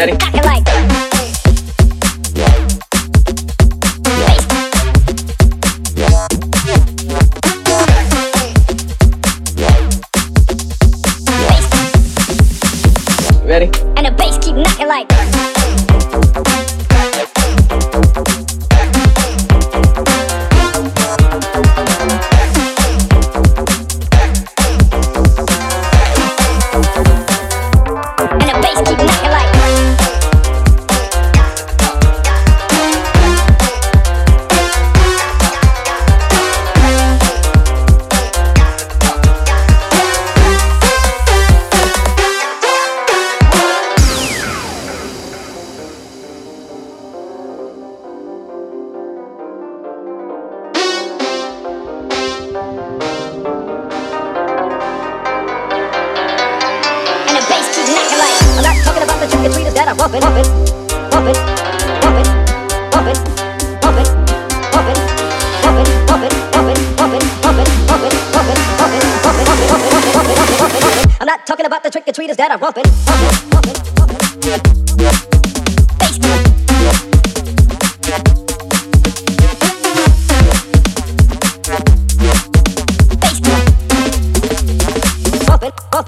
Ready? Ready? And the bass keep knocking like. like the treaters that I bumping, bumping, bumping, bumping, bumping. I'm not talking about the trick or treaters that I bumping, bumping, bumping,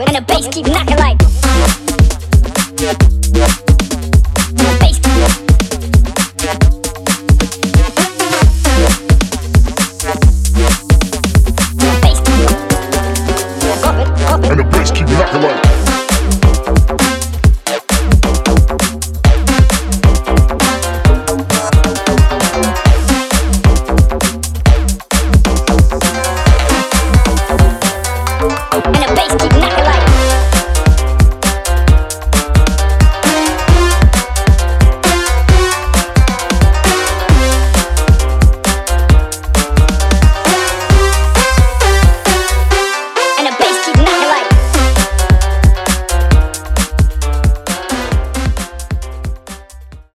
And the bass keep knocking like Just